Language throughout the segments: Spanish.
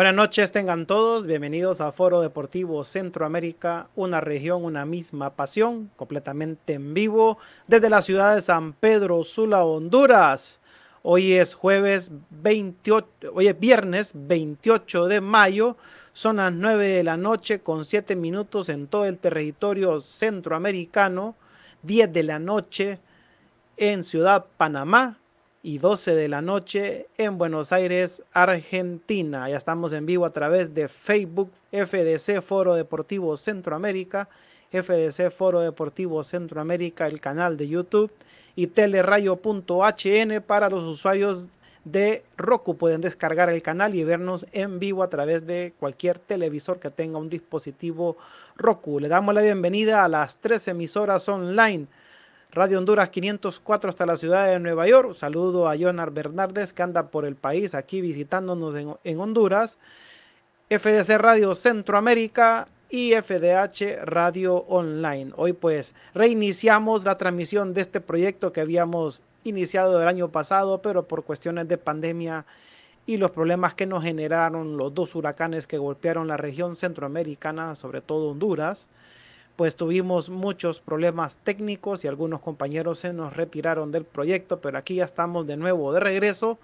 Buenas noches, tengan todos. Bienvenidos a Foro Deportivo Centroamérica, una región, una misma pasión, completamente en vivo desde la ciudad de San Pedro Sula, Honduras. Hoy es jueves 28, hoy es viernes 28 de mayo. Son las 9 de la noche con 7 minutos en todo el territorio centroamericano. 10 de la noche en Ciudad Panamá, y 12 de la noche en Buenos Aires, Argentina. Ya estamos en vivo a través de Facebook, FDC Foro Deportivo Centroamérica, FDC Foro Deportivo Centroamérica, el canal de YouTube y telerayo.hn para los usuarios de Roku. Pueden descargar el canal y vernos en vivo a través de cualquier televisor que tenga un dispositivo Roku. Le damos la bienvenida a las tres emisoras online Radio Honduras 504 hasta la ciudad de Nueva York. Saludo a Jonar Bernardes que anda por el país aquí visitándonos en, Honduras. FDC Radio Centroamérica y FDH Radio Online. Hoy pues reiniciamos la transmisión de este proyecto que habíamos iniciado el año pasado, pero por cuestiones de pandemia y los problemas que nos generaron los dos huracanes que golpearon la región centroamericana, sobre todo Honduras, pues tuvimos muchos problemas técnicos y algunos compañeros se nos retiraron del proyecto, pero aquí ya estamos de nuevo de regreso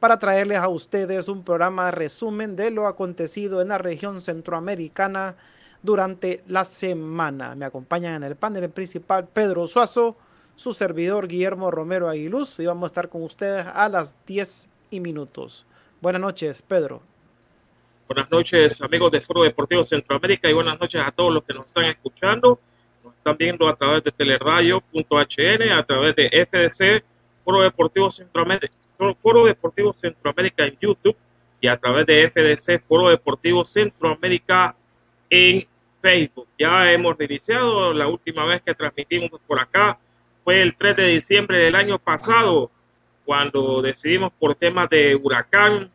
para traerles a ustedes un programa resumen de lo acontecido en la región centroamericana durante la semana. Me acompañan en el panel principal Pedro Suazo, su servidor Guillermo Romero Aguiluz y vamos a estar con ustedes a las 10 y minutos. Buenas noches, Pedro. Buenas noches, amigos de Foro Deportivo Centroamérica, y buenas noches a todos los que nos están escuchando. Nos están viendo a través de teleradio.hn, a través de FDC, Foro Deportivo Centroamérica, Foro Deportivo Centroamérica en YouTube y a través de FDC, Foro Deportivo Centroamérica en Facebook. Ya hemos iniciado, la última vez que transmitimos por acá fue el 3 de diciembre del año pasado, cuando decidimos por temas de huracán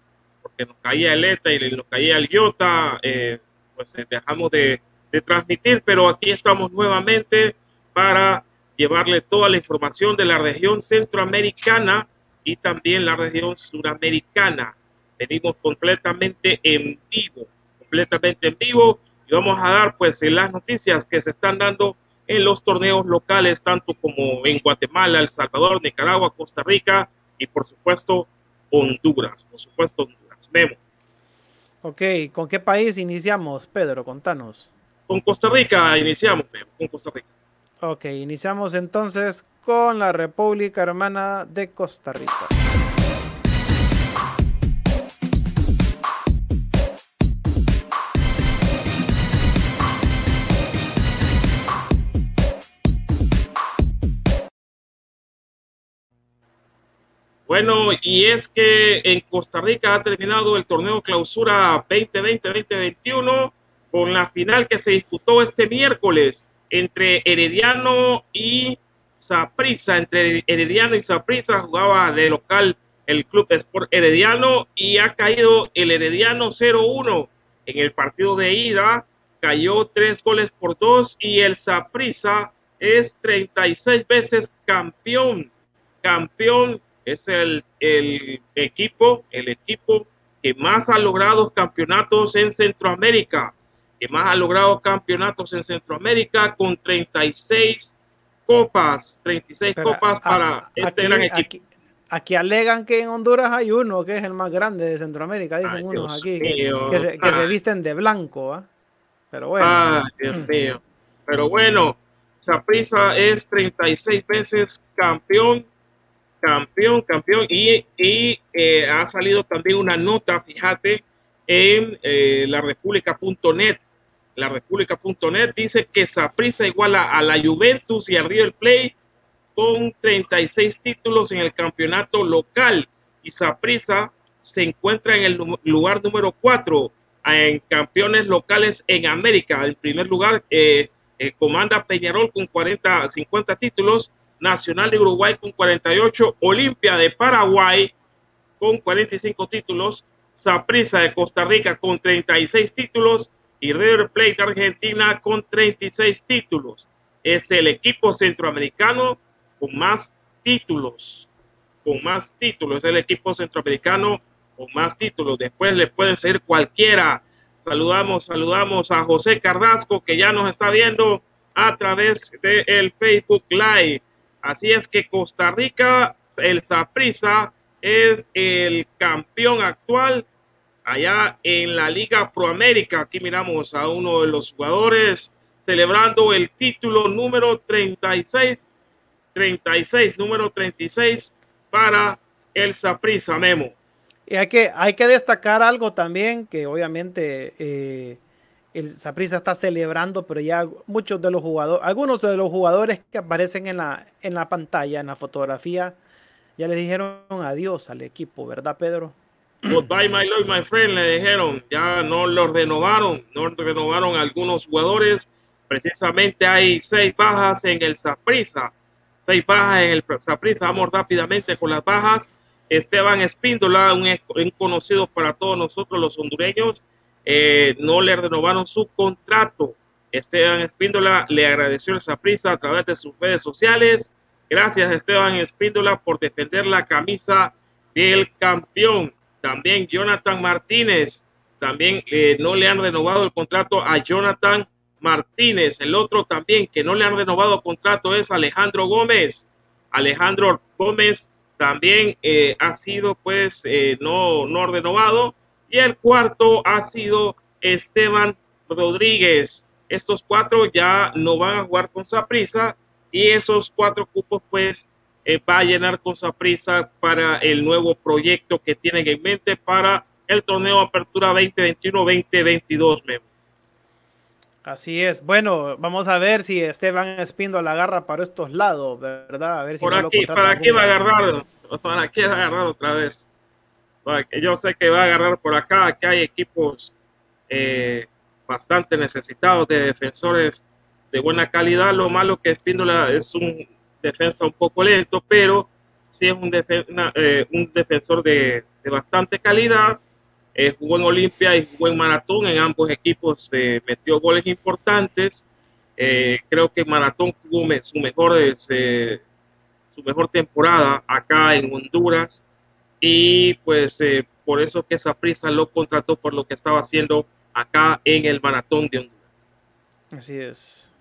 que nos caía el ETA y nos caía el IOTA, eh, pues eh, dejamos de, transmitir, pero aquí estamos nuevamente para llevarle toda la información de la región centroamericana y también la región suramericana. Venimos completamente en vivo, completamente en vivo y vamos a dar pues las noticias que se están dando en los torneos locales, tanto como en Guatemala, El Salvador, Nicaragua, Costa Rica y por supuesto Honduras, por supuesto Honduras. Memo. Ok, ¿con qué país iniciamos, Pedro? Contanos. Con Costa Rica iniciamos, Memo, con Costa Rica. Ok, iniciamos entonces con la República Hermana de Costa Rica. Bueno, y es que en Costa Rica ha terminado el torneo clausura 2020-2021 con la final que se disputó este miércoles entre Herediano y Saprissa. Entre Herediano y Saprissa jugaba de local el Club Sport Herediano y ha caído el Herediano 0-1 en el partido de ida. Cayó tres goles por dos y el Saprissa es 36 veces campeón. Campeón es el, equipo, el equipo que más ha logrado campeonatos en Centroamérica, que más ha logrado campeonatos en Centroamérica con 36 copas, 36 copas para este gran equipo. Aquí, alegan que en Honduras hay uno que es el más grande de Centroamérica, dicen unos aquí, que, se, visten de blanco, ¿ah? Pero bueno. Ay, Dios mío. Pero bueno, Saprisa es 36 veces campeón, campeón, campeón. Y, y eh, ha salido también una nota, fíjate, en eh, la república.net. La república.net dice que Saprisa iguala a la Juventus y al River Play con 36 títulos en el campeonato local. Y Saprisa se encuentra en el lugar número 4 en campeones locales en América. En primer lugar, eh, eh, comanda Peñarol con 40, 50 títulos, Nacional de Uruguay con 48, Olimpia de Paraguay con 45 títulos, Saprissa de Costa Rica con 36 títulos y River Plate de Argentina con 36 títulos. Es el equipo centroamericano con más títulos, con más títulos, es el equipo centroamericano con más títulos. Después le pueden seguir cualquiera Saludamos, saludamos a José Carrasco que ya nos está viendo a través del el Facebook Live. Así es que Costa Rica, el Saprissa es el campeón actual allá en la Liga Proamérica. Aquí miramos a uno de los jugadores celebrando el título número 36, 36, número 36 para el Saprissa Memo. Y hay que, hay que destacar algo también, que obviamente eh, el Saprissa está celebrando, pero ya muchos de los jugadores, algunos de los jugadores que aparecen en la, en la pantalla, en la fotografía, ya le dijeron adiós al equipo, ¿verdad, Pedro? Goodbye, my lord, my friend, le dijeron, ya no los renovaron, no renovaron algunos jugadores. Precisamente hay seis bajas en el Saprissa, seis bajas en el Saprissa. Vamos rápidamente con las bajas. Esteban Espíndola, un, conocido para todos nosotros los hondureños, eh, no le renovaron su contrato. Esteban Espíndola le agradeció esa prisa a través de sus redes sociales. Gracias Esteban Espíndola por defender la camisa del campeón. También Jonathan Martínez, también eh, no le han renovado el contrato a Jonathan Martínez. El otro también que no le han renovado contrato es Alejandro Gómez. Alejandro Gómez también eh, ha sido pues eh, no, no renovado. Y el cuarto ha sido Esteban Rodríguez. Estos cuatro ya no van a jugar con Saprisa y esos cuatro cupos pues eh, va a llenar con Saprisa para el nuevo proyecto que tienen en mente para el torneo Apertura 2021-2022. Así es. Bueno, vamos a ver si Esteban Espindo la agarra para estos lados, ¿verdad? A ver si Por aquí, ¿para qué va a agarrar? ¿Para qué va a agarrar otra vez? Yo sé que va a agarrar por acá, que hay equipos eh, bastante necesitados de defensores de buena calidad. Lo malo que Espíndola es un defensa un poco lento, pero sí es un, eh, un defensor de, bastante calidad eh, jugó en Olimpia y jugó en Maratón. En ambos equipos metió goles importantes. Creo que Maratón tuvo su mejor temporada acá en Honduras. Y pues por eso que esa prisa lo contrató por lo que estaba haciendo acá en el Maratón de Honduras. Así es.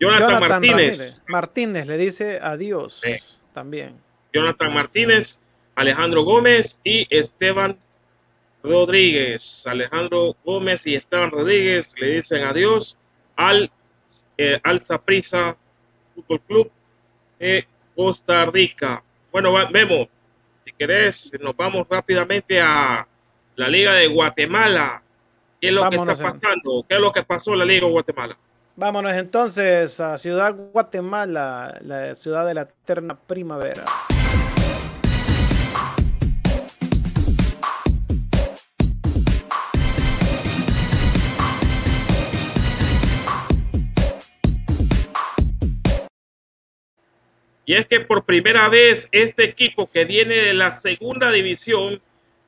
Jonathan, Martínez. Martínez le dice adiós también. Jonathan Martínez Alejandro Gómez y Esteban Rodríguez. Alejandro Gómez y Esteban Rodríguez le dicen adiós al eh, al Prisa Fútbol Club de Costa Rica. Bueno, Memo, si querés, nos vamos rápidamente a la Liga de Guatemala. ¿Qué es lo que está pasando? ¿Qué es lo que pasó en la Liga de Guatemala? Vámonos entonces a Ciudad Guatemala, la ciudad de la eterna primavera. Y es que por primera vez este equipo que viene de la segunda división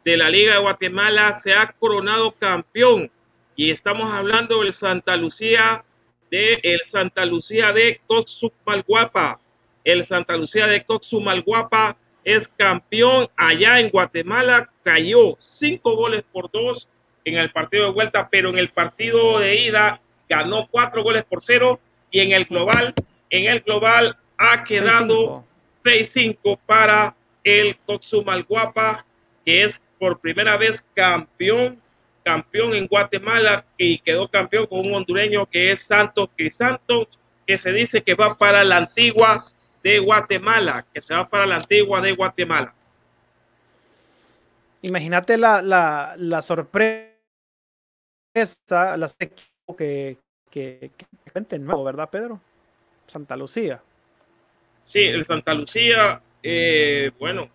de la Liga de Guatemala se ha coronado campeón. Y estamos hablando del Santa Lucía de el Santa Lucía de Coxumalguapa. El Santa Lucía de Coxumalguapa es campeón allá en Guatemala. Cayó cinco goles por dos en el partido de vuelta, pero en el partido de ida ganó cuatro goles por cero y en el global, en el global ha quedado 6-5 para el Coxumalguapa, que es por primera vez campeón, campeón en Guatemala y quedó campeón con un hondureño que es Santos Crisantos, que se dice que va para la antigua de Guatemala, que se va para la antigua de Guatemala. Imagínate la, la, la sorpresa, la que, que, que, nuevo, ¿verdad, Pedro? Santa Lucía. Sí, el Santa Lucía, eh, bueno,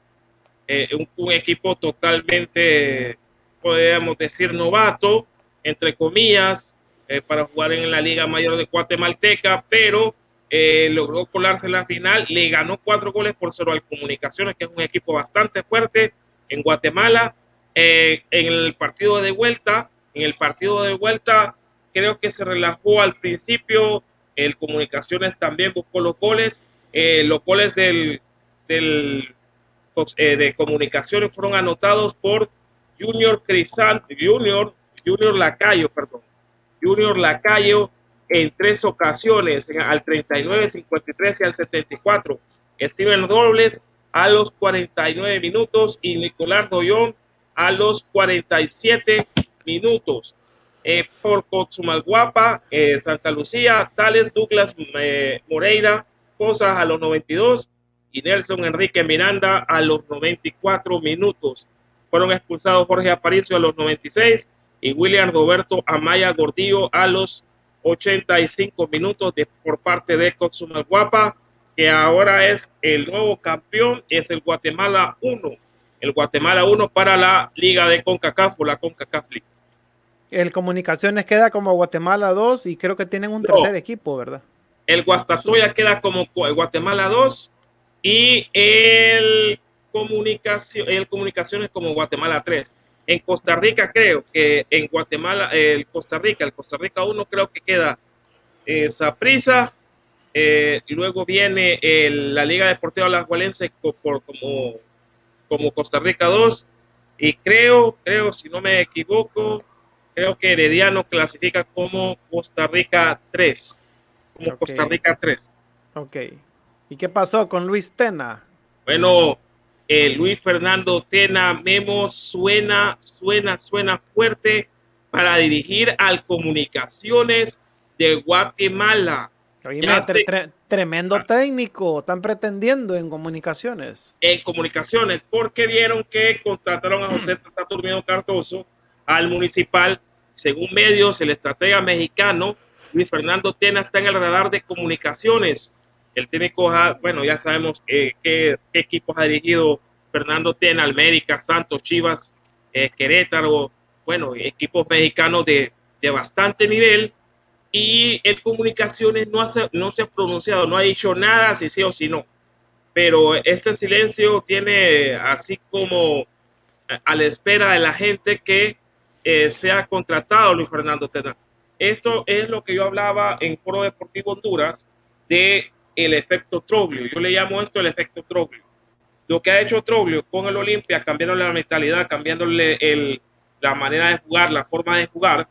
eh, un, equipo totalmente, podríamos decir, novato, entre comillas, eh, para jugar en la Liga Mayor de Guatemalteca, pero logró colarse en la final, le ganó cuatro goles por cero al Comunicaciones, que es un equipo bastante fuerte en Guatemala. en el partido de vuelta, en el partido de vuelta, creo que se relajó al principio, el Comunicaciones también buscó los goles, eh, los goles del, del eh, de comunicaciones fueron anotados por Junior Crisant, Junior, Junior Lacayo, perdón, Junior Lacayo en tres ocasiones, al 39, 53 y al 74. Steven Robles a los 49 minutos y Nicolás Doyón a los 47 minutos. Eh, por Cochumalguapa, Santa Lucía, Tales Douglas Moreira Cosas a los 92 y Nelson Enrique Miranda a los 94 minutos. Fueron expulsados Jorge Aparicio a los 96 y William Roberto Amaya Gordillo a los 85 minutos de, por parte de Guapa, que ahora es el nuevo campeón, es el Guatemala 1. El Guatemala 1 para la Liga de CONCACAF o la CONCACAF League. El Comunicaciones queda como Guatemala 2 y creo que tienen un tercer equipo, ¿verdad? El Guastatoya queda como Guatemala 2 y el, comunicación, el Comunicaciones como Guatemala 3. En Costa Rica creo que en Guatemala, el Costa Rica, el Costa Rica 1 creo que queda esa prisa. Eh, y luego viene la Liga Deportiva Las por, como, como Costa Rica 2. Y creo, creo, si no me equivoco, creo que Herediano clasifica como Costa Rica 3 como Costa Rica 3. Ok. ¿Y qué pasó con Luis Tena? Bueno, eh, Luis Fernando Tena Memo suena, suena, suena fuerte para dirigir al Comunicaciones de Guatemala. tremendo ah. técnico, están pretendiendo en comunicaciones. En comunicaciones, porque vieron que contrataron a José Saturnino Cardoso al municipal, según medios, el estratega mexicano Luis Fernando Tena está en el radar de comunicaciones. El técnico, bueno, ya sabemos qué equipos ha dirigido Fernando Tena, América, Santos, Chivas, eh, Querétaro, bueno, equipos mexicanos de, bastante nivel. Y el comunicaciones no, no se ha pronunciado, no ha dicho nada, si sí o si no. Pero este silencio tiene así como a la espera de la gente que eh, sea contratado Luis Fernando Tena. Esto es lo que yo hablaba en Foro Deportivo Honduras de el efecto Troglio. Yo le llamo esto el efecto Troglio. Lo que ha hecho Troglio con el Olimpia, cambiándole la mentalidad, cambiándole el, la manera de jugar, la forma de jugar,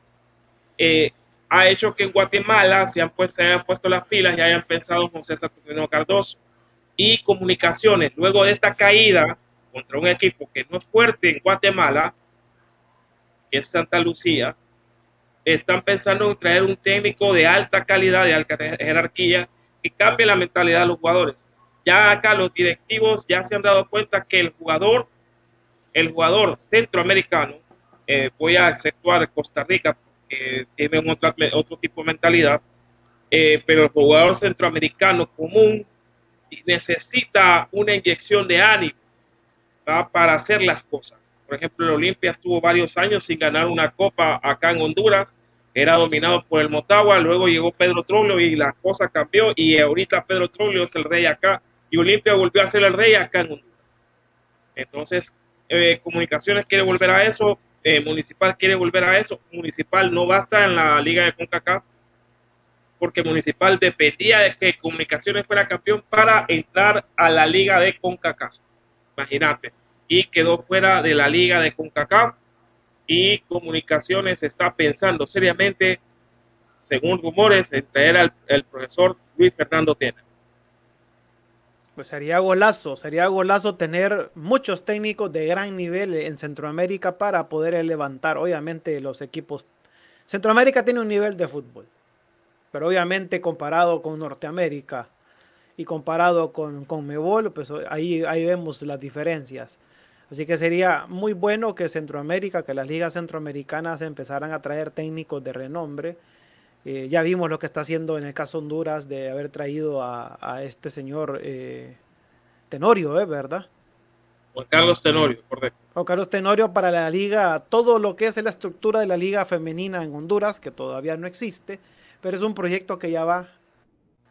eh, ha hecho que en Guatemala se, han pues, se hayan puesto las pilas y hayan pensado en José Saturnino Cardoso. Y comunicaciones, luego de esta caída contra un equipo que no es fuerte en Guatemala, que es Santa Lucía, están pensando en traer un técnico de alta calidad, de alta jerarquía, que cambie la mentalidad de los jugadores. Ya acá los directivos ya se han dado cuenta que el jugador, el jugador centroamericano, eh, voy a exceptuar Costa Rica, que tiene otro, otro tipo de mentalidad, eh, pero el jugador centroamericano común necesita una inyección de ánimo para hacer las cosas. Por ejemplo, el Olimpia estuvo varios años sin ganar una copa acá en Honduras, era dominado por el Motagua, luego llegó Pedro Troglio y la cosa cambió y ahorita Pedro Troglio es el rey acá y Olimpia volvió a ser el rey acá en Honduras. Entonces, eh, Comunicaciones quiere volver a eso, eh, Municipal quiere volver a eso, Municipal no va a estar en la liga de CONCACAF porque Municipal dependía de que Comunicaciones fuera campeón para entrar a la liga de CONCACAF. Imagínate y quedó fuera de la liga de CONCACAF y Comunicaciones está pensando seriamente según rumores, traer al el profesor Luis Fernando Tena. Pues sería golazo, sería golazo tener muchos técnicos de gran nivel en Centroamérica para poder levantar, obviamente, los equipos. Centroamérica tiene un nivel de fútbol, pero obviamente comparado con Norteamérica y comparado con, con Mebol, pues ahí, ahí vemos las diferencias. Así que sería muy bueno que Centroamérica, que las ligas centroamericanas empezaran a traer técnicos de renombre. Eh, ya vimos lo que está haciendo en el caso Honduras de haber traído a, este señor eh, Tenorio, ¿eh? ¿verdad? Juan Carlos Tenorio, correcto. Juan Carlos Tenorio para la liga, todo lo que es la estructura de la liga femenina en Honduras, que todavía no existe, pero es un proyecto que ya va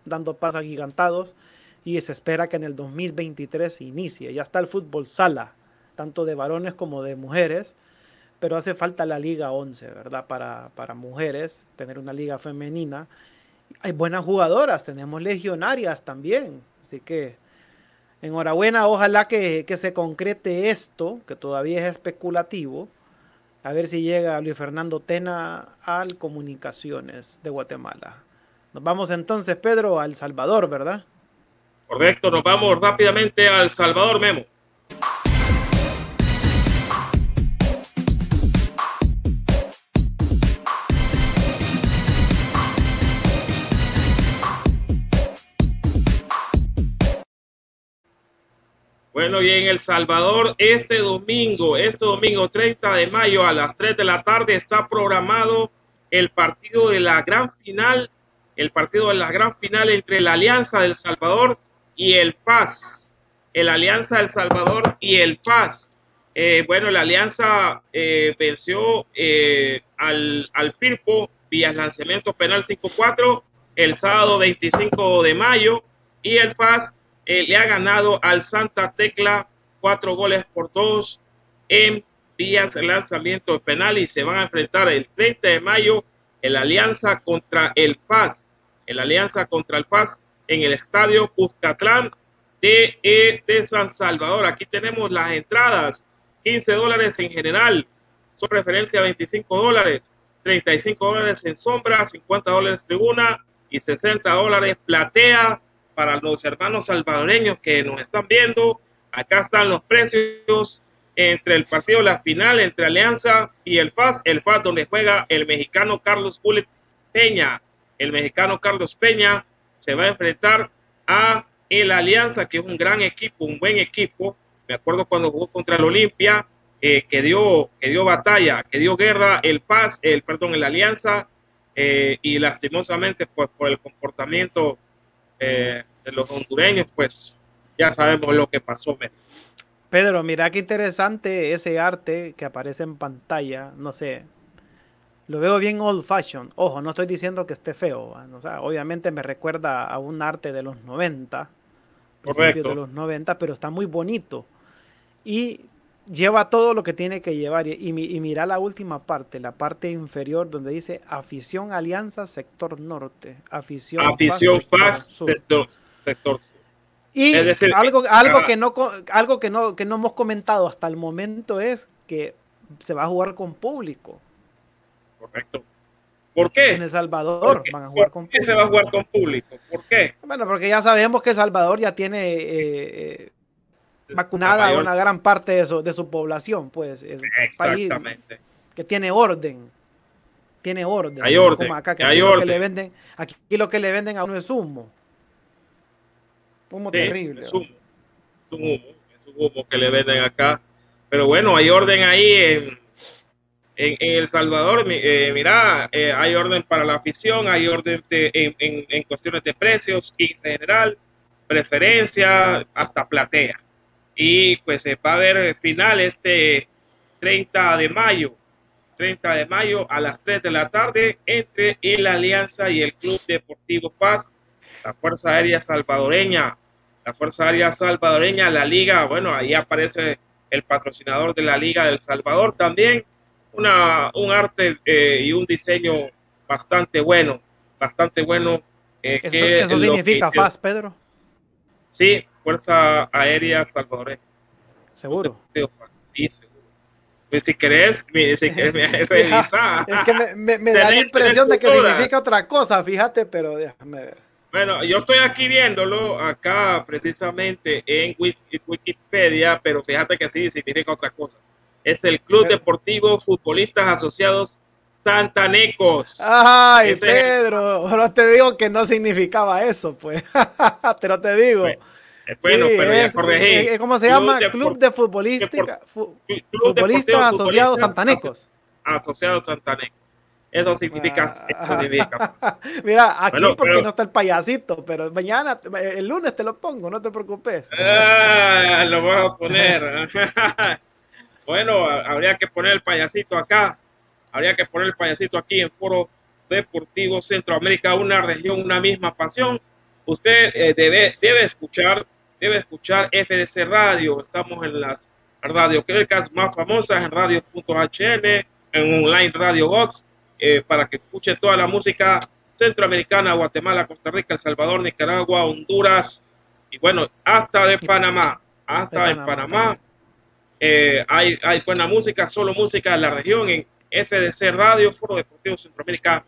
dando pasos agigantados y se espera que en el 2023 inicie. Ya está el fútbol sala, tanto de varones como de mujeres, pero hace falta la Liga 11, ¿verdad? Para, para mujeres, tener una liga femenina. Hay buenas jugadoras, tenemos legionarias también, así que enhorabuena, ojalá que, que se concrete esto, que todavía es especulativo, a ver si llega Luis Fernando Tena al Comunicaciones de Guatemala. Nos vamos entonces, Pedro, al Salvador, ¿verdad? Correcto, nos vamos rápidamente al Salvador, Memo. Bueno, y en El Salvador, este domingo, este domingo 30 de mayo a las 3 de la tarde está programado el partido de la gran final, el partido de la gran final entre la Alianza del Salvador y el FAS. El Alianza del Salvador y el FAS. Eh, bueno, la Alianza eh, venció eh, al, al Firpo vía lanzamiento penal 5-4 el sábado 25 de mayo y el FAS eh, le ha ganado al Santa Tecla cuatro goles por dos en vías de lanzamiento penal y se van a enfrentar el 30 de mayo en la alianza contra el FAS, en la alianza contra el FAS en el estadio Cuscatlán de, eh, de San Salvador. Aquí tenemos las entradas, 15 dólares en general, son referencia a 25 dólares, 35 dólares en sombra, 50 dólares tribuna y 60 dólares platea para los hermanos salvadoreños que nos están viendo. Acá están los precios entre el partido, la final entre Alianza y el FAS. El FAS donde juega el mexicano Carlos Bullet Peña. El mexicano Carlos Peña se va a enfrentar a el Alianza, que es un gran equipo, un buen equipo. Me acuerdo cuando jugó contra el Olimpia, eh, que, dio, que dio batalla, que dio guerra el FAS, el, perdón, el Alianza, eh, y lastimosamente pues, por el comportamiento eh, de los hondureños, pues ya sabemos lo que pasó. Pedro, mira qué interesante ese arte que aparece en pantalla, no sé, lo veo bien old fashion. Ojo, no estoy diciendo que esté feo, o sea, obviamente me recuerda a un arte de los 90, principios de los 90, pero está muy bonito. Y lleva todo lo que tiene que llevar. Y, mira la última parte, la parte inferior donde dice afición alianza sector norte, afición, afición sector sur. Y algo, algo, que no, algo que, no, que no hemos comentado hasta el momento es que se va a jugar con público. Correcto. ¿Por qué? En El Salvador van a jugar con público. ¿Por qué se va a jugar con público? ¿Por qué? Bueno, porque ya sabemos que El Salvador ya tiene eh, eh vacunada una gran parte de su, de su población, pues. Es Exactamente. que tiene orden. Tiene orden. Hay orden. acá, que hay orden. Lo que le venden, aquí lo que le venden a uno es humo. Humo terrible. Es humo. Es un humo. Es un humo que le venden acá. Pero bueno, hay orden ahí en, en, El Salvador. Eh, mira, eh, hay orden para la afición, hay orden de, en, en, en cuestiones de precios, 15 general, preferencia, hasta platea y pues se va a ver final este 30 de mayo, 30 de mayo a las 3 de la tarde entre el Alianza y el Club Deportivo Paz, la Fuerza Aérea Salvadoreña, la Fuerza Aérea Salvadoreña, la Liga, bueno, ahí aparece el patrocinador de la Liga del Salvador también, una, un arte eh, y un diseño bastante bueno, bastante bueno. Eh, ¿Eso, que eso significa FAS, Pedro? Sí, Fuerza Aérea Salvadoreña. ¿Seguro? Sí, seguro. Pues si querés, si querés revisar. es que me, me, da la impresión de que significa otra cosa, fíjate, pero déjame ver. Bueno, yo estoy aquí viéndolo acá precisamente en Wikipedia, pero fíjate que sí significa otra cosa. Es el Club Deportivo Futbolistas Asociados Santanecos. Ay, Pedro, pero te digo que no significaba eso, pues. pero te digo. Bueno, pero ya corregí. ¿Cómo se llama? Club de Futbolistas Asociados Santanecos. Asociados Santanecos. Eso significa. Ah. Mira, aquí porque no está el payasito, pero mañana, el lunes te lo pongo, no te preocupes. Ah, lo voy a poner. bueno, habría que poner el payasito acá. Habría que poner el payasito aquí en Foro Deportivo Centroamérica, una región, una misma pasión. Usted eh, debe, debe escuchar, debe escuchar FDC Radio. Estamos en las radiocrecas más famosas, en radio.hn, en online Radio Box eh, para que escuche toda la música centroamericana, Guatemala, Costa Rica, El Salvador, Nicaragua, Honduras y bueno, hasta de Panamá, hasta en Panamá. Eh, hay, hay buena música, solo música de la región en FDC Radio, Foro Deportivo Centroamérica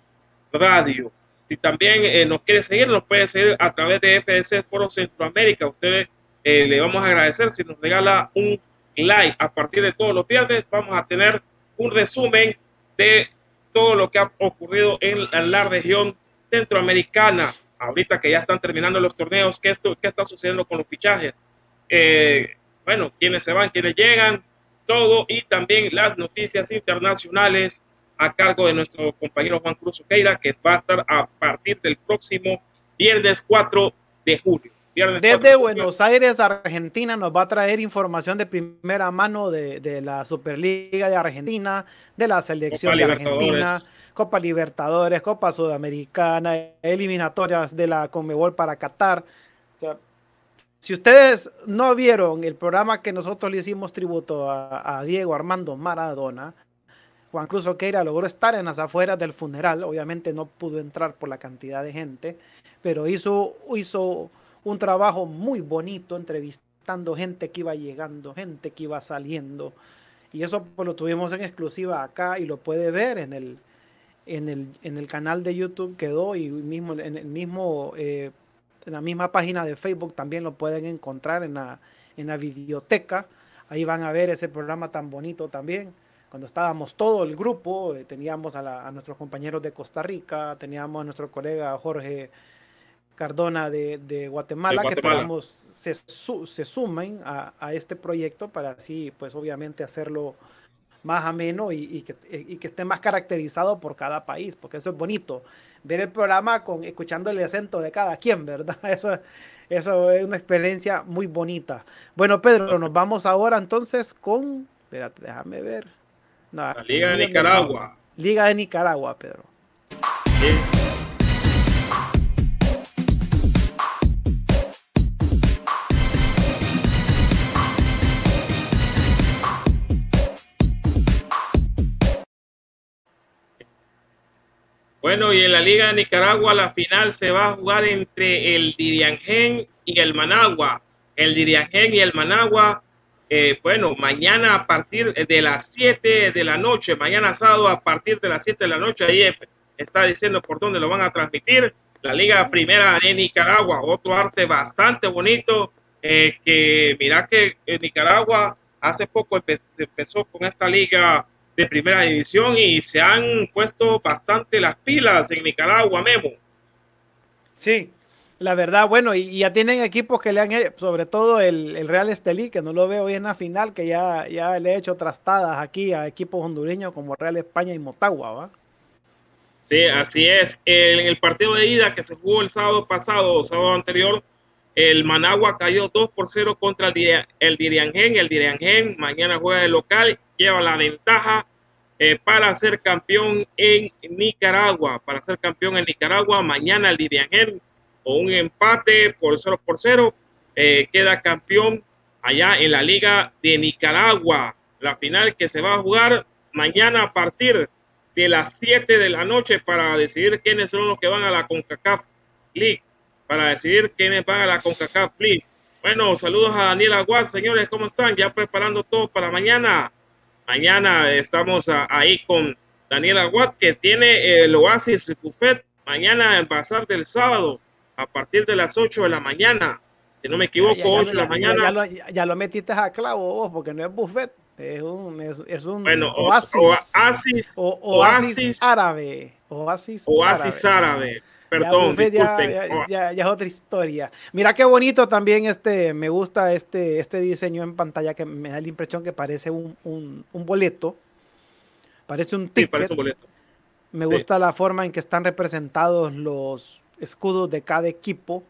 Radio. Si también eh, nos quiere seguir, nos puede seguir a través de FDC Foro Centroamérica. Ustedes le vamos a agradecer si nos regala un like. A partir de todos los viernes vamos a tener un resumen de todo lo que ha ocurrido en, la región centroamericana. Ahorita que ya están terminando los torneos, ¿qué, qué está sucediendo con los fichajes? Eh, bueno, quiénes se van, quiénes llegan, todo y también las noticias internacionales a cargo de nuestro compañero Juan Cruz Oqueira, que va a estar a partir del próximo viernes 4 de julio. Desde Buenos Aires, Argentina, nos va a traer información de primera mano de, la Superliga de Argentina, de la selección de Argentina, Copa Libertadores, Copa Sudamericana, eliminatorias de la Conmebol para Qatar. si ustedes no vieron el programa que nosotros le hicimos tributo a, Diego Armando Maradona, Juan Cruz Oqueira logró estar en las afueras del funeral. Obviamente no pudo entrar por la cantidad de gente, pero hizo, hizo un trabajo muy bonito entrevistando gente que iba llegando, gente que iba saliendo. Y eso pues, lo tuvimos en exclusiva acá y lo puede ver en el, en el, en el canal de YouTube quedó y mismo, en, el mismo, eh, en la misma página de Facebook también lo pueden encontrar en la, en la videoteca. Ahí van a ver ese programa tan bonito también. Cuando estábamos todo el grupo, eh, teníamos a, a, nuestros compañeros de Costa Rica, teníamos a nuestro colega Jorge Cardona de, Guatemala, que esperamos se, se sumen a, este proyecto para así, pues obviamente hacerlo más ameno y, que, esté más caracterizado por cada país, porque eso es bonito. Ver el programa con escuchando el acento de cada quien, ¿verdad? Eso, eso es una experiencia muy bonita. Bueno, Pedro, nos vamos ahora entonces con. Espérate, déjame ver. la Liga de Nicaragua. Liga de Nicaragua, Pedro. Bueno, y en la Liga de Nicaragua la final se va a jugar entre el Diriangén y el Managua. El Diriangén y el Managua, eh, bueno, mañana a partir de las 7 de la noche, mañana sábado a partir de las 7 de la noche, ahí está diciendo por dónde lo van a transmitir. La Liga Primera de Nicaragua, otro arte bastante bonito, eh, que mira que en Nicaragua hace poco empezó con esta liga de primera división y se han puesto bastante las pilas en Nicaragua, Memo. Sí, la verdad, bueno, y, ya tienen equipos que le han hecho, sobre todo el, Real Estelí, que no lo veo hoy en la final, que ya, ya le he hecho trastadas aquí a equipos hondureños como Real España y Motagua, ¿va? Sí, así es. En el partido de ida que se jugó el sábado pasado, sábado anterior, el Managua cayó 2 por 0 contra el, Diriangén. El Diriangén mañana juega de local, lleva la ventaja eh, para ser campeón en Nicaragua. Para ser campeón en Nicaragua, mañana el Diriangén o un empate por 0 por 0 eh, queda campeón allá en la Liga de Nicaragua. La final que se va a jugar mañana a partir de las 7 de la noche para decidir quiénes son los que van a la CONCACAF League para decidir quiénes van a la CONCACAF League. Bueno, saludos a Daniel Aguad, señores, ¿cómo están? Ya preparando todo para mañana. Mañana estamos ahí con Daniela Watt, que tiene el Oasis Buffet mañana en pasar del sábado a partir de las 8 de la mañana. Si no me equivoco, ya, 8 de la mañana. Ya, lo, metiste a clavo vos, porque no es buffet, es un, es, un bueno, oasis, oasis, oasis, árabe. Oasis, oasis árabe. Perdón, ya, ya, es otra historia. Mira qué bonito también este, me gusta este, este diseño en pantalla que me da la impresión que parece un, un, un boleto Parece un ticket. Me gusta la forma en que están representados los escudos de cada equipo.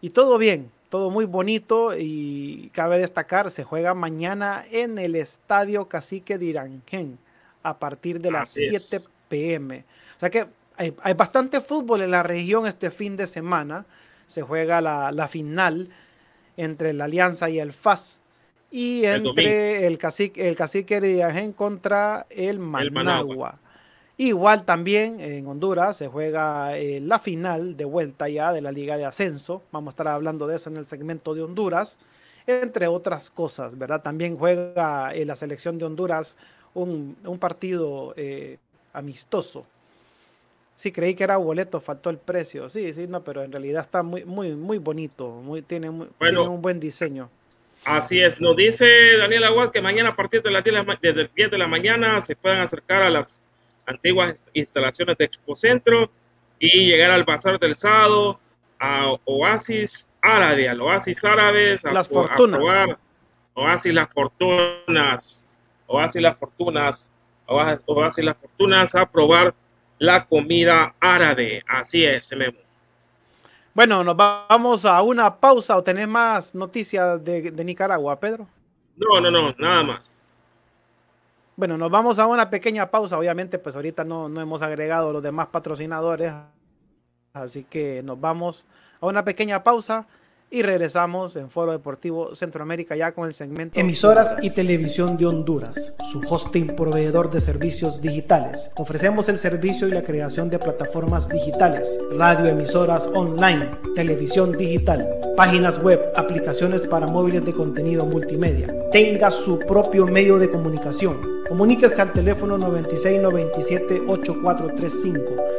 Y todo bien, todo muy bonito. Y cabe destacar, se juega mañana en el Estadio Cacique de Irangén a partir de las 7 pm. O sea que hay, bastante fútbol en la región este fin de semana. Se juega la, la final entre la Alianza y el FAS y entre el, cacique, el cacique contra el Managua. Igual también en Honduras se juega eh, la final de vuelta ya de la Liga de Ascenso. Vamos a estar hablando de eso en el segmento de Honduras, entre otras cosas, ¿verdad? También juega en eh, la selección de Honduras un, partido eh, amistoso. Sí, creí que era boleto, faltó el precio. Sí, sí, no, pero en realidad está muy, muy, muy bonito. Muy, tiene, tiene un buen diseño. Así es, nos dice Daniel Aguad que mañana a partir de las 10 de la mañana se puedan acercar a las antiguas instalaciones de Expo Centro y llegar al Bazar del Sábado, a Oasis Árabe, al Oasis Árabes, a, las fortunas. Oasis las fortunas, Oasis las fortunas, Oasis, las fortunas a probar la comida árabe. Así es, Memo. Bueno, nos vamos a una pausa o tenés más noticias de, Nicaragua, Pedro. No, no, no, nada más. Bueno, nos vamos a una pequeña pausa. Obviamente, pues ahorita no, no hemos agregado los demás patrocinadores. Así que nos vamos a una pequeña pausa y regresamos en Foro Deportivo Centroamérica ya con el segmento Emisoras y Televisión de Honduras, su hosting proveedor de servicios digitales. Ofrecemos el servicio y la creación de plataformas digitales, radio emisoras online, televisión digital, páginas web, aplicaciones para móviles de contenido multimedia. Tenga su propio medio de comunicación. Comuníquese al teléfono 9697-8435.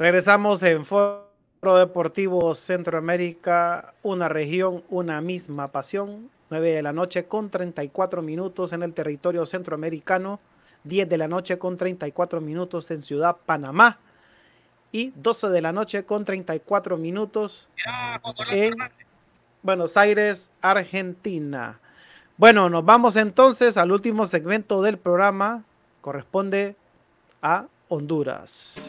Regresamos en Foro Deportivo Centroamérica, una región, una misma pasión. 9 de la noche con 34 minutos en el territorio centroamericano, 10 de la noche con 34 minutos en Ciudad Panamá y 12 de la noche con 34 minutos en Buenos Aires, Argentina. Bueno, nos vamos entonces al último segmento del programa, corresponde a Honduras.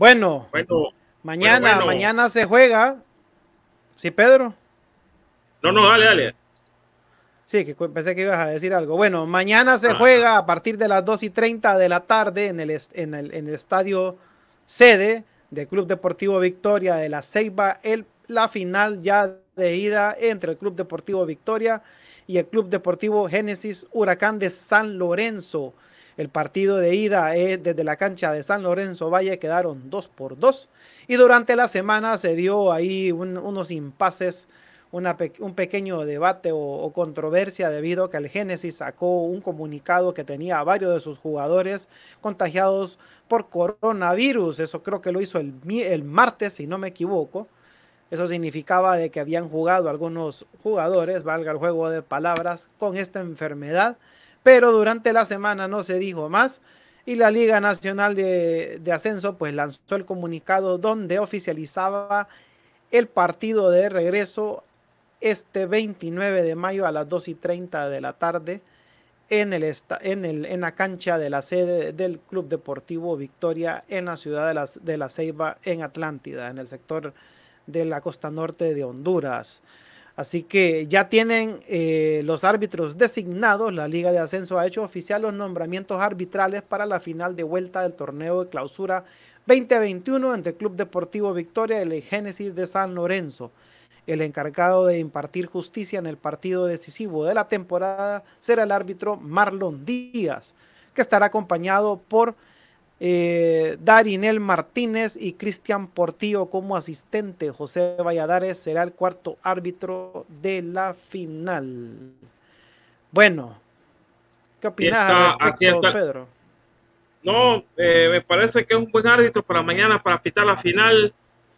Bueno, mañana, mañana se juega. ¿Sí, Pedro? No, no, dale, dale. Sí, que pensé que ibas a decir algo. Bueno, mañana se ah. juega a partir de las 2 y 30 de la tarde en el, en el, en el estadio sede del Club Deportivo Victoria de la Ceiba, el, la final ya de ida entre el Club Deportivo Victoria y el Club Deportivo Génesis Huracán de San Lorenzo. El partido de ida es desde la cancha de San Lorenzo Valle quedaron 2 por 2 y durante la semana se dio ahí unos impases, un pequeño debate o, controversia debido a que el Génesis sacó un comunicado que tenía a varios de sus jugadores contagiados por coronavirus. Eso creo que lo hizo el, el martes, si no me equivoco. Eso significaba de que habían jugado algunos jugadores, valga el juego de palabras, con esta enfermedad pero durante la semana no se dijo más y la Liga Nacional de, Ascenso pues lanzó el comunicado donde oficializaba el partido de regreso este 29 de mayo a las 2 y 30 de la tarde en, el, en, el, en la cancha de la sede del Club Deportivo Victoria en la ciudad de de la Ceiba en Atlántida, en el sector de la costa norte de Honduras. Así que ya tienen eh, los árbitros designados. La Liga de Ascenso ha hecho oficial los nombramientos arbitrales para la final de vuelta del torneo de clausura 2021 entre Club Deportivo Victoria y el Génesis de San Lorenzo. El encargado de impartir justicia en el partido decisivo de la temporada será el árbitro Marlon Díaz, que estará acompañado por eh, Darinel Martínez y Cristian Portillo como asistente. José Valladares será el cuarto árbitro de la final. Bueno, ¿qué opinas, Pedro? No, eh, me parece que es un buen árbitro para mañana para pitar la final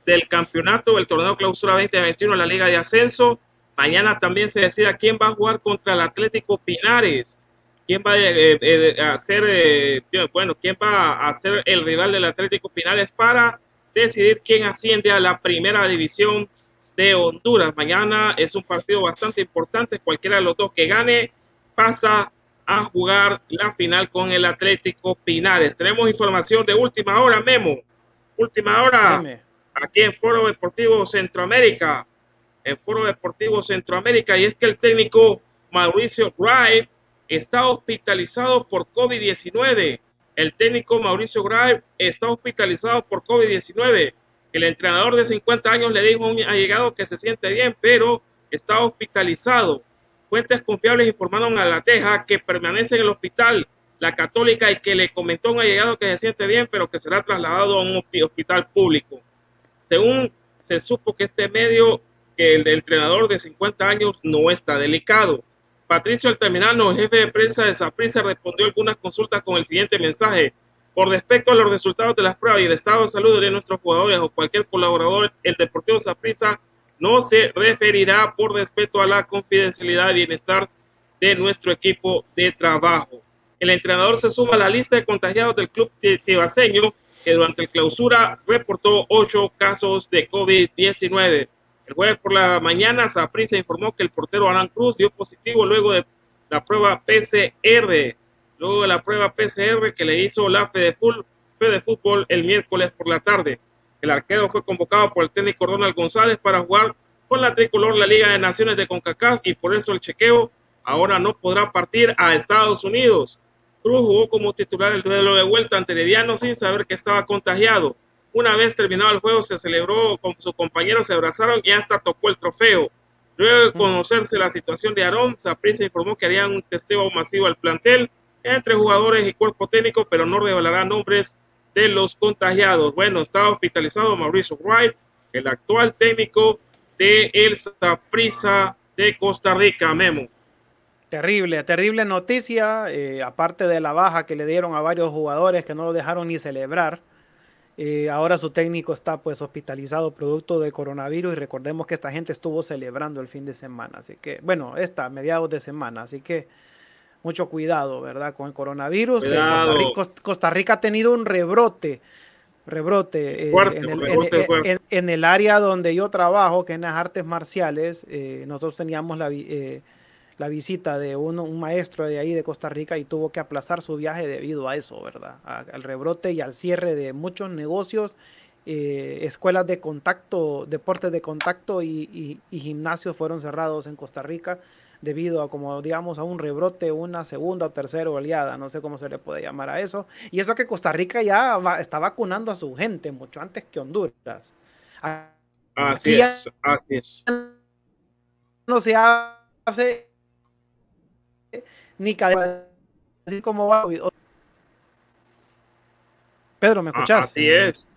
del campeonato del torneo clausura 2021 en la Liga de Ascenso. Mañana también se decide quién va a jugar contra el Atlético Pinares quién va eh, eh, a ser, eh, bueno, quién va a ser el rival del Atlético Pinales para decidir quién asciende a la primera división de Honduras. Mañana es un partido bastante importante. Cualquiera de los dos que gane pasa a jugar la final con el Atlético Pinares. Tenemos información de última hora, Memo. Última hora aquí en Foro Deportivo Centroamérica. En Foro Deportivo Centroamérica. Y es que el técnico Mauricio Wright está hospitalizado por COVID-19. El técnico Mauricio Gray está hospitalizado por COVID-19. El entrenador de 50 años le dijo a un allegado que se siente bien, pero está hospitalizado. Fuentes confiables informaron a la Teja que permanece en el hospital La Católica y que le comentó a un allegado que se siente bien, pero que será trasladado a un hospital público. Según se supo que este medio, que el entrenador de 50 años no está delicado. Patricio Altamirano, jefe de prensa de Saprissa, respondió algunas consultas con el siguiente mensaje. Por respecto a los resultados de las pruebas y el estado de salud de nuestros jugadores o cualquier colaborador, el Deportivo Saprissa no se referirá por respeto a la confidencialidad y bienestar de nuestro equipo de trabajo. El entrenador se suma a la lista de contagiados del club tibaseño que durante el clausura reportó ocho casos de COVID-19. El jueves por la mañana, Saprissa informó que el portero Alan Cruz dio positivo luego de la prueba PCR, luego de la prueba PCR que le hizo la Fede, de Fútbol el miércoles por la tarde. El arquero fue convocado por el técnico Ronald González para jugar con la tricolor la Liga de Naciones de CONCACAF y por eso el chequeo ahora no podrá partir a Estados Unidos. Cruz jugó como titular el duelo de vuelta ante Herediano sin saber que estaba contagiado. Una vez terminado el juego, se celebró con sus compañeros, se abrazaron y hasta tocó el trofeo. Luego de conocerse la situación de Aarón, Saprissa informó que harían un testeo masivo al plantel entre jugadores y cuerpo técnico, pero no revelará nombres de los contagiados. Bueno, está hospitalizado Mauricio Wright, el actual técnico de el Saprissa de Costa Rica, Memo. Terrible, terrible noticia, eh, aparte de la baja que le dieron a varios jugadores que no lo dejaron ni celebrar. Eh, ahora su técnico está pues hospitalizado producto de coronavirus y recordemos que esta gente estuvo celebrando el fin de semana, así que bueno, esta mediados de semana, así que mucho cuidado, ¿verdad? Con el coronavirus. Costa, Rica, ha tenido un rebrote, rebrote, eh, en, el, área donde yo trabajo, que es en las artes marciales, eh, nosotros teníamos la la visita de un maestro de ahí de Costa Rica y tuvo que aplazar su viaje debido a eso, ¿verdad? al rebrote y al cierre de muchos negocios, eh, escuelas de contacto, deportes de contacto y, gimnasios fueron cerrados en Costa Rica debido a, como digamos, a un rebrote, una segunda o tercera oleada, no sé cómo se le puede llamar a eso. Y eso que Costa Rica ya está vacunando a su gente mucho antes que Honduras. Así es, así es. No se hace ni cadena, así como va. Pedro, ¿me ah, escuchas? Así es.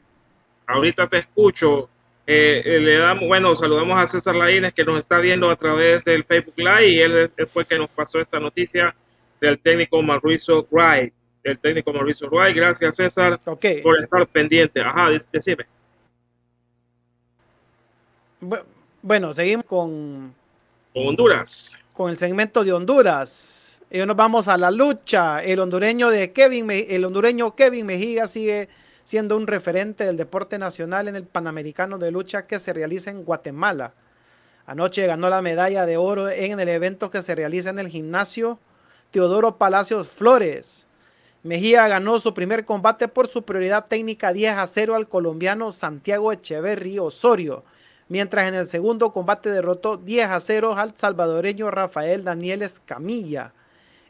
Ahorita te escucho. Eh, eh, le damos, bueno, saludamos a César Laínez que nos está viendo a través del Facebook Live y él, fue que nos pasó esta noticia del técnico Mauricio Wright. El técnico Mauricio Wright. Gracias, César, por estar pendiente. Ajá, decime. Bueno, seguimos con, con Honduras. Con el segmento de Honduras. Y nos vamos a la lucha. El hondureño de Kevin, el hondureño Kevin Mejía sigue siendo un referente del deporte nacional en el Panamericano de lucha que se realiza en Guatemala. Anoche ganó la medalla de oro en el evento que se realiza en el gimnasio Teodoro Palacios Flores. Mejía ganó su primer combate por superioridad técnica 10 a 0 al colombiano Santiago Echeverri Osorio, mientras en el segundo combate derrotó 10 a 0 al salvadoreño Rafael Daniel Escamilla.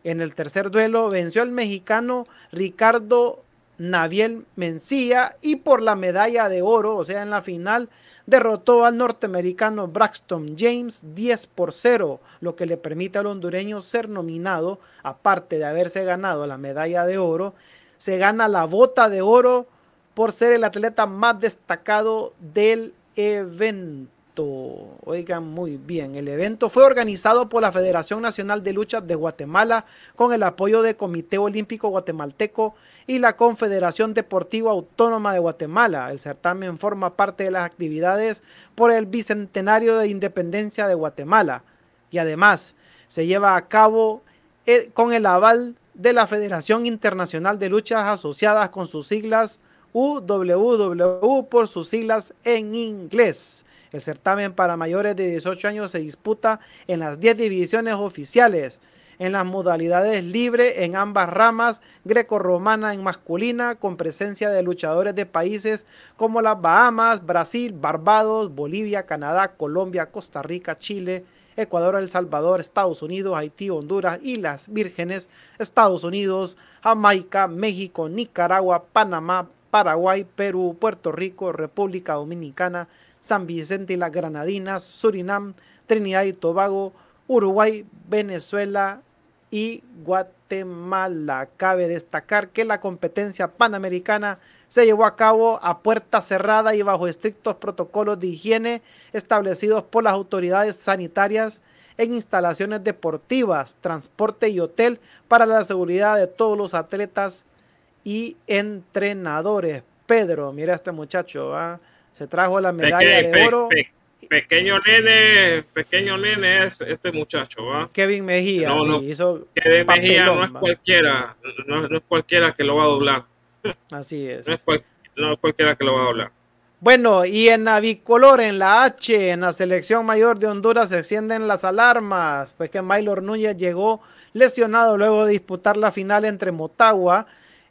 En el tercer duelo venció al mexicano Ricardo Naviel Mencía y por la medalla de oro, o sea, en la final, derrotó al norteamericano Braxton James 10 por 0, lo que le permite al hondureño ser nominado, aparte de haberse ganado la medalla de oro, se gana la bota de oro por ser el atleta más destacado del evento. Oigan muy bien, el evento fue organizado por la Federación Nacional de Luchas de Guatemala con el apoyo del Comité Olímpico Guatemalteco y la Confederación Deportiva Autónoma de Guatemala. El certamen forma parte de las actividades por el Bicentenario de Independencia de Guatemala y además se lleva a cabo eh, con el aval de la Federación Internacional de Luchas Asociadas con sus siglas UWW por sus siglas en inglés. El certamen para mayores de 18 años se disputa en las 10 divisiones oficiales, en las modalidades libre en ambas ramas, greco-romana en masculina, con presencia de luchadores de países como las Bahamas, Brasil, Barbados, Bolivia, Canadá, Colombia, Costa Rica, Chile, Ecuador, El Salvador, Estados Unidos, Haití, Honduras y las Vírgenes, Estados Unidos, Jamaica, México, Nicaragua, Panamá, Paraguay, Perú, Puerto Rico, República Dominicana, San Vicente y las Granadinas, Surinam, Trinidad y Tobago, Uruguay, Venezuela y Guatemala. Cabe destacar que la competencia panamericana se llevó a cabo a puerta cerrada y bajo estrictos protocolos de higiene establecidos por las autoridades sanitarias en instalaciones deportivas, transporte y hotel para la seguridad de todos los atletas y entrenadores. Pedro, mira este muchacho, se trajo la medalla de oro. pequeño nene, pequeño nene es este muchacho, Kevin Mejía, no, hizo Kevin Mejía no es cualquiera, no, es cualquiera que lo va a doblar. Así es. No es, cualquiera que lo va a doblar. Bueno, y en Navicolor, en la H, en la selección mayor de Honduras, se encienden las alarmas, pues que Maylor Núñez llegó lesionado luego de disputar la final entre Motagua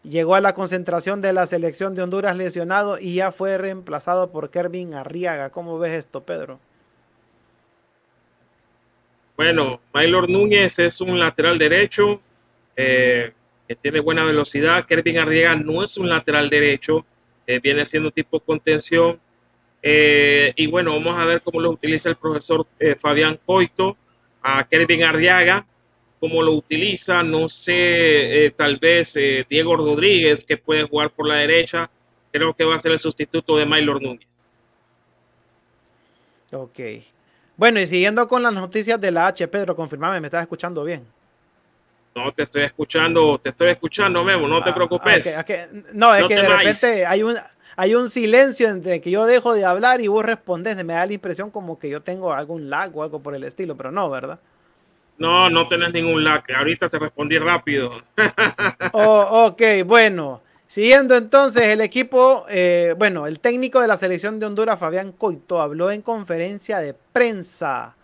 llegó a la concentración de la selección de Honduras lesionado y ya fue reemplazado por Kervin Arriaga. ¿Cómo ves esto, Pedro? Bueno, Maylor Núñez es un lateral derecho eh, que tiene buena velocidad. Kervin Arriaga no es un lateral derecho, eh, viene siendo tipo contención. Eh, y bueno, vamos a ver cómo lo utiliza el profesor Fabián Coito a Kervin Arriaga cómo lo utiliza. No sé, eh, tal vez eh, Diego Rodríguez, que puede jugar por la derecha, creo que va a ser el sustituto de Maylor Núñez. Ok. Bueno, y siguiendo con las noticias de la H, Pedro, confirmame, ¿me estás escuchando bien? No, te estoy escuchando, te estoy escuchando, Memo, no te ah, preocupes. no, es que de repente hay un, hay un silencio entre que yo dejo de hablar y vos respondes, me da la impresión como que yo tengo algún lag o algo por el estilo, pero no, ¿verdad? No, no tenés ningún lag. Ahorita te respondí rápido. oh, ok, bueno. Siguiendo entonces, el equipo, eh, bueno, el técnico de la selección de Honduras, Fabián Coito, habló en conferencia de prensa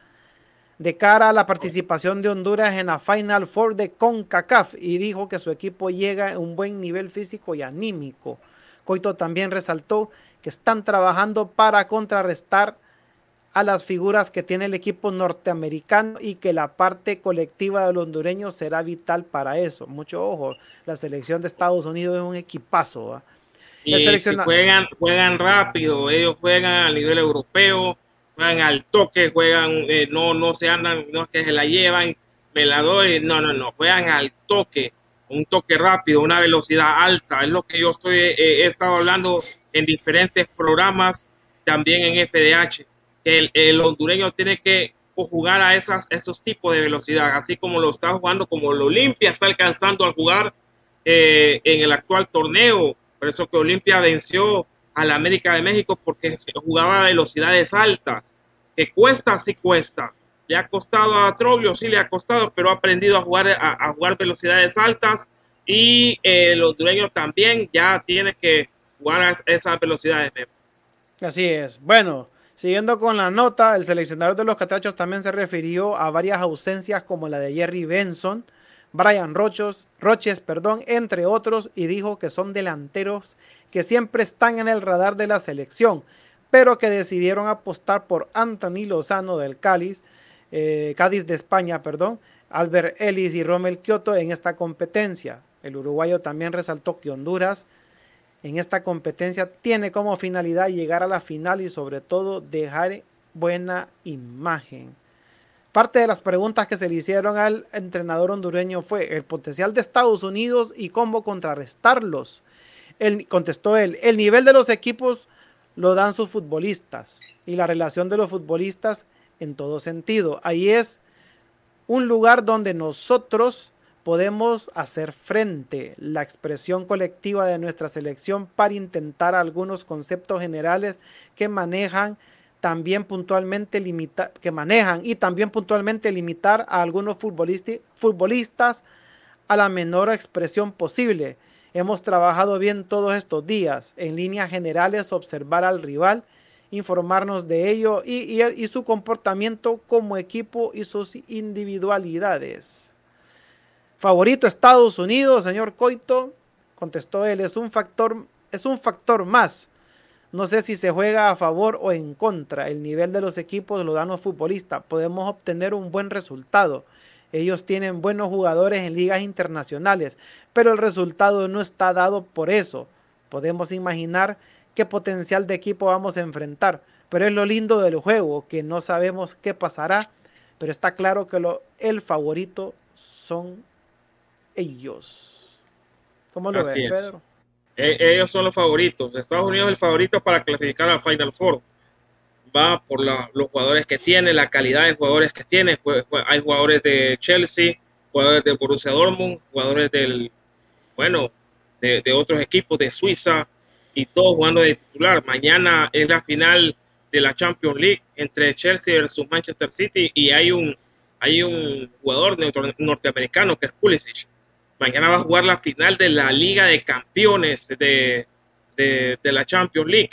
de cara a la participación de Honduras en la Final Four de CONCACAF y dijo que su equipo llega a un buen nivel físico y anímico. Coito también resaltó que están trabajando para contrarrestar a las figuras que tiene el equipo norteamericano y que la parte colectiva de los hondureños será vital para eso. Mucho ojo, la selección de Estados Unidos es un equipazo. Y juegan, juegan rápido, ellos juegan a nivel europeo, juegan al toque, juegan, eh, no, no se andan, no es que se la llevan, me la doy, no, no, no, juegan al toque, un toque rápido, una velocidad alta, es lo que yo estoy, eh, he estado hablando en diferentes programas, también en FDH que el, hondureño tiene que jugar a esas, esos tipos de velocidad, así como lo está jugando, como lo Olimpia está alcanzando al jugar eh, en el actual torneo. Por eso que Olimpia venció a la América de México porque jugaba a velocidades altas, que cuesta, sí cuesta. le ha costado a Troglio, sí le ha costado, pero ha aprendido a jugar, a, jugar velocidades altas y eh, los dueños también ya tienen que jugar a esas velocidades. Así es. Bueno, siguiendo con la nota, el seleccionador de los Catrachos también se refirió a varias ausencias como la de Jerry Benson, Brian Rochos, Roches, perdón, entre otros, y dijo que son delanteros que siempre están en el radar de la selección, pero que decidieron apostar por Anthony Lozano del Cádiz, eh, Cádiz de España, perdón, Albert Ellis y Rommel Kioto en esta competencia. El uruguayo también resaltó que Honduras en esta competencia tiene como finalidad llegar a la final y sobre todo dejar buena imagen. Parte de las preguntas que se le hicieron al entrenador hondureño fue el potencial de Estados Unidos y cómo contrarrestarlos. Él, contestó él, el nivel de los equipos lo dan sus futbolistas y la relación de los futbolistas en todo sentido. Ahí es un lugar donde nosotros podemos hacer frente la expresión colectiva de nuestra selección para intentar algunos conceptos generales que manejan también puntualmente limitar, que manejan y también puntualmente limitar a algunos futbolistas a la menor expresión posible. Hemos trabajado bien todos estos días. En líneas generales, observar al rival, informarnos de ello y, y su comportamiento como equipo y sus individualidades. Favorito Estados Unidos, señor Coito, contestó él, es un factor, es un factor más no sé si se juega a favor o en contra. El nivel de los equipos lo dan los futbolistas. Podemos obtener un buen resultado. Ellos tienen buenos jugadores en ligas internacionales, pero el resultado no está dado por eso. Podemos imaginar qué potencial de equipo vamos a enfrentar, pero es lo lindo del juego, que no sabemos qué pasará, pero está claro que lo, el favorito son ellos. ¿Cómo lo ves, Pedro? E, ellos son los favoritos. Estados Unidos es el favorito para clasificar al Final Four. Va por los jugadores que tiene, la calidad de jugadores que tiene. Hay jugadores de Chelsea, jugadores de Borussia Dortmund, jugadores del, bueno, de, otros equipos de Suiza y todos jugando de titular. Mañana es la final de la Champions League entre Chelsea versus Manchester City y hay un, hay un jugador norteamericano que es Pulisic Mañana va a jugar la final de la Liga de Campeones de, la Champions League.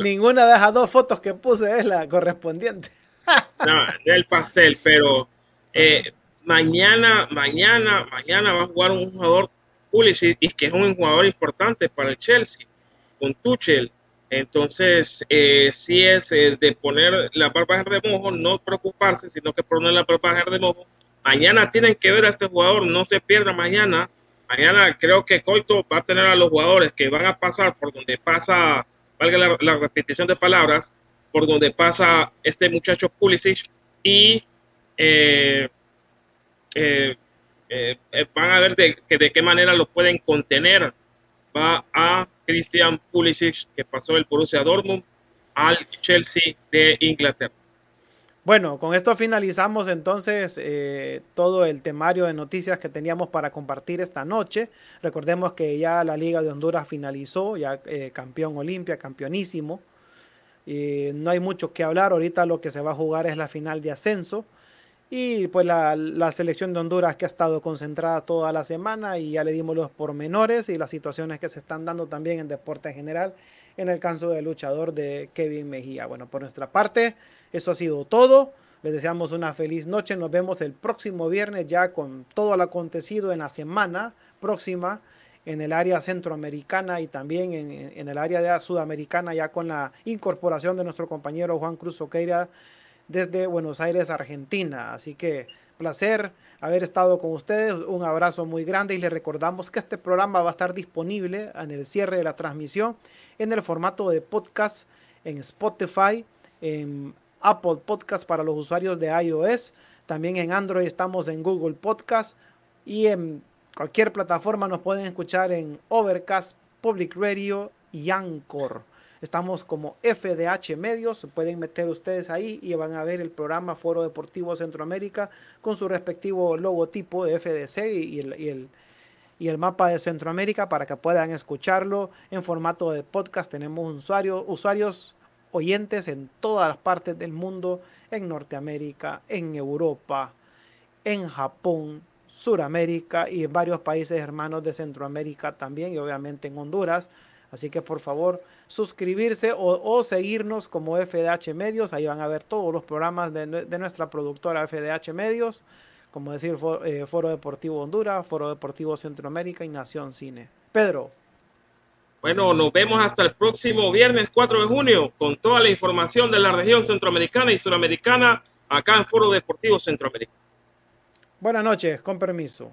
ninguna de esas dos fotos que puse es la correspondiente. no, el pastel, pero eh, mañana, mañana, mañana va a jugar un jugador Pulisic y que es un jugador importante para el Chelsea, con Tuchel. Entonces, eh, si es eh, de poner la barba en remojo, no preocuparse, sino que poner la barba en remojo Mañana tienen que ver a este jugador, no se pierda mañana. Mañana creo que Coito va a tener a los jugadores que van a pasar por donde pasa, valga la, repetición de palabras, por donde pasa este muchacho Pulisic y eh, eh, eh, van a ver de, de qué manera lo pueden contener. Va a Christian Pulisic, que pasó el Borussia Dortmund, al Chelsea de Inglaterra. Bueno, con esto finalizamos entonces eh, todo el temario de noticias que teníamos para compartir esta noche. Recordemos que ya la Liga de Honduras finalizó, ya eh, campeón Olimpia, campeonísimo. Y no hay mucho que hablar, ahorita lo que se va a jugar es la final de ascenso. Y pues la, la, selección de Honduras que ha estado concentrada toda la semana y ya le dimos los pormenores y las situaciones que se están dando también en deporte en general en el caso del luchador de Kevin Mejía. Bueno, por nuestra parte, eso ha sido todo. Les deseamos una feliz noche. Nos vemos el próximo viernes ya con todo lo acontecido en la semana próxima en el área centroamericana y también en, el área sudamericana ya con la incorporación de nuestro compañero Juan Cruz Oqueira desde Buenos Aires, Argentina. Así que placer haber estado con ustedes. Un abrazo muy grande y les recordamos que este programa va a estar disponible en el cierre de la transmisión en el formato de podcast en Spotify, en Apple Podcast para los usuarios de iOS. También en Android estamos en Google Podcast y en cualquier plataforma nos pueden escuchar en Overcast, Public Radio y Anchor. Estamos como FDH Medios, pueden meter ustedes ahí y van a ver el programa Foro Deportivo Centroamérica con su respectivo logotipo de FDC y el, y el, mapa de Centroamérica para que puedan escucharlo en formato de podcast. Tenemos usuarios oyentes en todas las partes del mundo en Norteamérica, en Europa, en Japón, Suramérica y en varios países hermanos de Centroamérica también y obviamente en Honduras. Así que por favor suscribirse o, seguirnos como FDH Medios. Ahí van a ver todos los programas de, nuestra productora FDH Medios, como decir eh, Foro Deportivo Honduras, Foro Deportivo Centroamérica y Nación Cine. Pedro. Bueno, nos vemos hasta el próximo viernes 4 de junio con toda la información de la región centroamericana y suramericana acá en Foro Deportivo Centroamérica. Buenas noches, con permiso.